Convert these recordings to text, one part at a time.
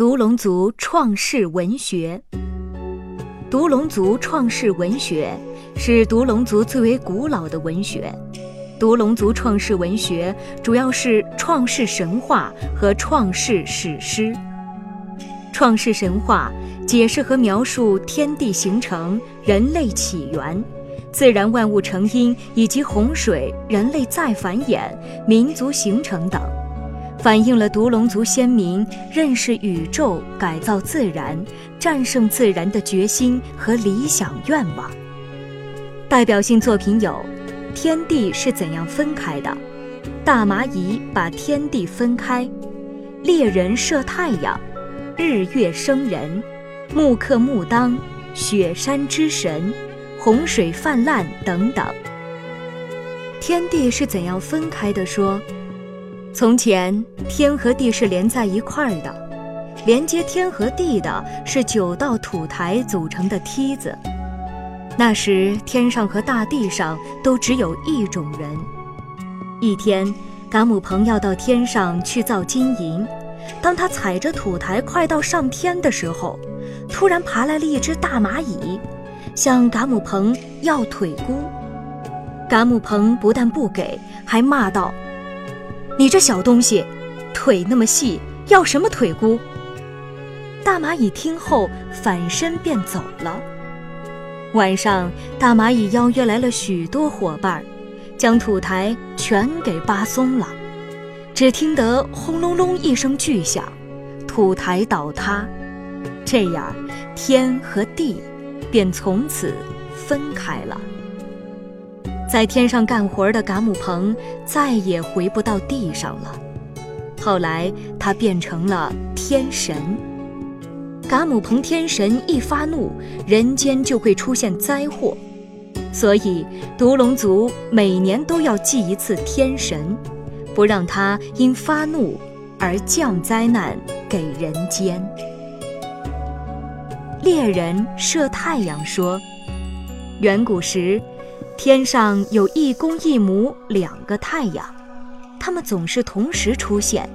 独龙族创世文学。独龙族创世文学是独龙族最为古老的文学。独龙族创世文学主要是创世神话和创世史诗。创世神话解释和描述天地形成、人类起源、自然万物成因以及洪水、人类再繁衍、民族形成等。反映了独龙族先民认识宇宙、改造自然、战胜自然的决心和理想愿望。代表性作品有《天地是怎样分开的》《大蚂蚁把天地分开》《猎人射太阳》《日月生人》《木克木当》《雪山之神》《洪水泛滥》等等。天地是怎样分开的？说。从前，天和地是连在一块儿的，连接天和地的是九道土台组成的梯子。那时，天上和大地上都只有一种人。一天，嘎姆鹏要到天上去造金银，当他踩着土台快到上天的时候，突然爬来了一只大蚂蚁，向嘎姆鹏要腿箍。嘎姆鹏不但不给，还骂道。你这小东西，腿那么细，要什么腿箍？大蚂蚁听后反身便走了。晚上，大蚂蚁邀约来了许多伙伴，将土台全给扒松了。只听得轰隆隆一声巨响，土台倒塌。这样，天和地便从此分开了。在天上干活的噶姆鹏再也回不到地上了。后来他变成了天神。噶姆鹏天神一发怒，人间就会出现灾祸，所以独龙族每年都要祭一次天神，不让他因发怒而降灾难给人间。猎人射太阳说：“远古时。”天上有一公一母两个太阳，它们总是同时出现。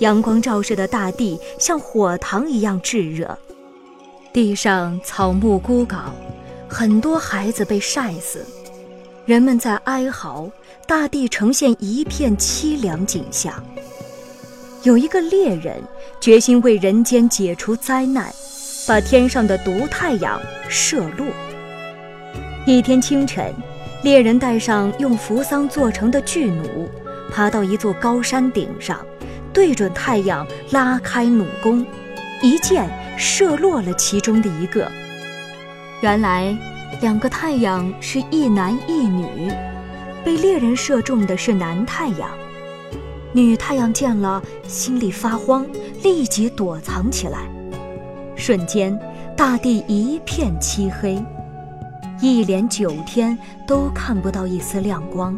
阳光照射的大地像火塘一样炙热，地上草木枯槁，很多孩子被晒死，人们在哀嚎，大地呈现一片凄凉景象。有一个猎人决心为人间解除灾难，把天上的毒太阳射落。一天清晨，猎人带上用扶桑做成的巨弩，爬到一座高山顶上，对准太阳拉开弩弓，一箭射落了其中的一个。原来，两个太阳是一男一女，被猎人射中的是男太阳。女太阳见了，心里发慌，立即躲藏起来。瞬间，大地一片漆黑。一连九天都看不到一丝亮光，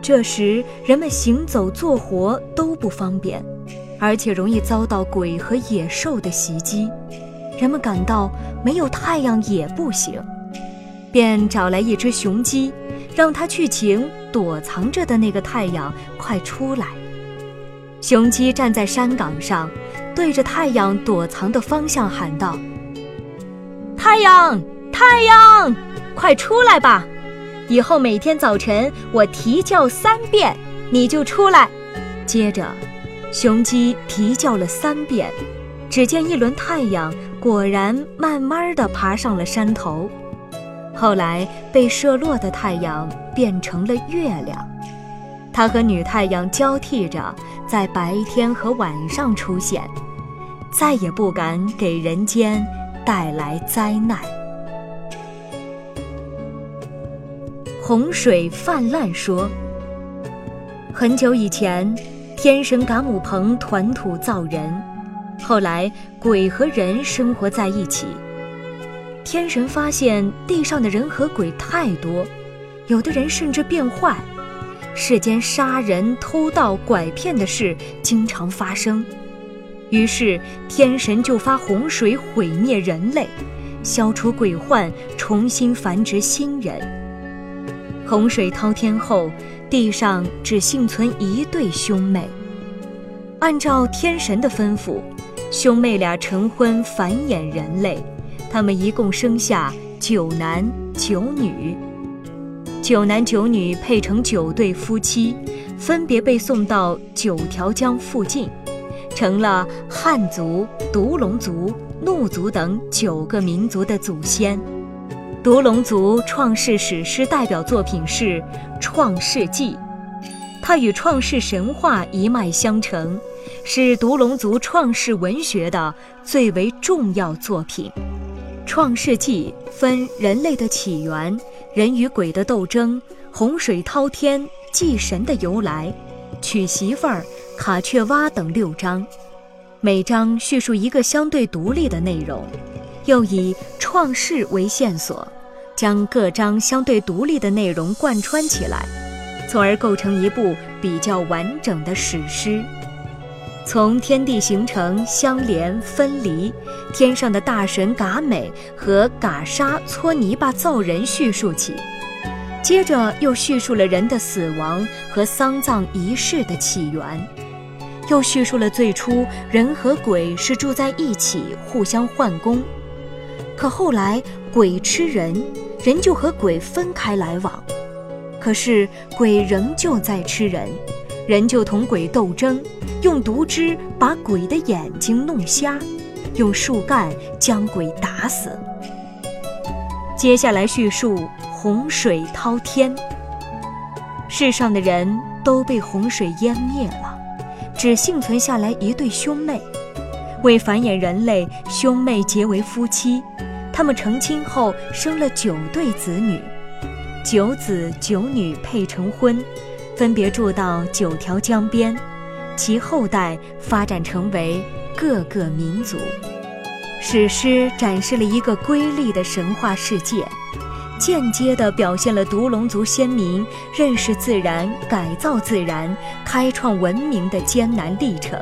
这时人们行走做活都不方便，而且容易遭到鬼和野兽的袭击。人们感到没有太阳也不行，便找来一只雄鸡，让它去请躲藏着的那个太阳快出来。雄鸡站在山岗上，对着太阳躲藏的方向喊道：“太阳，太阳！”快出来吧！以后每天早晨我啼叫三遍，你就出来。接着，雄鸡啼叫了三遍，只见一轮太阳果然慢慢地爬上了山头。后来被射落的太阳变成了月亮，它和女太阳交替着在白天和晚上出现，再也不敢给人间带来灾难。洪水泛滥说：“很久以前，天神嘎姆鹏团土造人，后来，鬼和人生活在一起。天神发现地上的人和鬼太多，有的人甚至变坏，世间杀人、偷盗、拐骗的事经常发生。于是，天神就发洪水毁灭人类，消除鬼患，重新繁殖新人。洪水滔天后，地上只幸存一对兄妹。按照天神的吩咐，兄妹俩成婚繁衍人类。他们一共生下九男九女，九男九女配成九对夫妻，分别被送到九条江附近，成了汉族、独龙族、怒族等九个民族的祖先。独龙族创世史诗代表作品是《创世纪》，它与创世神话一脉相承，是独龙族创世文学的最为重要作品。《创世纪》分人类的起源、人与鬼的斗争、洪水滔天、祭神的由来、娶媳妇儿、卡雀蛙等六章，每章叙述一个相对独立的内容，又以创世为线索，将各章相对独立的内容贯穿起来，从而构成一部比较完整的史诗。从天地形成、相连、分离，天上的大神嘎美和嘎沙搓泥巴造人叙述起，接着又叙述了人的死亡和丧葬仪式的起源，又叙述了最初人和鬼是住在一起，互相换工，可后来鬼吃人，人就和鬼分开来往，可是鬼仍旧在吃人。人就同鬼斗争，用毒汁把鬼的眼睛弄瞎，用树干将鬼打死。接下来叙述洪水滔天，世上的人都被洪水淹灭了，只幸存下来一对兄妹。为繁衍人类，兄妹结为夫妻，他们成亲后生了九对子女，九子九女配成婚。分别住到九条江边，其后代发展成为各个民族。史诗展示了一个瑰丽的神话世界，间接地表现了独龙族先民认识自然、改造自然、开创文明的艰难历程，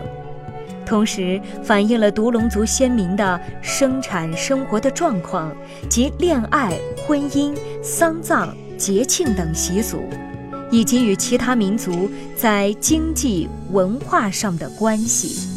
同时反映了独龙族先民的生产生活的状况及恋爱、婚姻、丧葬、节庆等习俗。以及与其他民族在经济文化上的关系。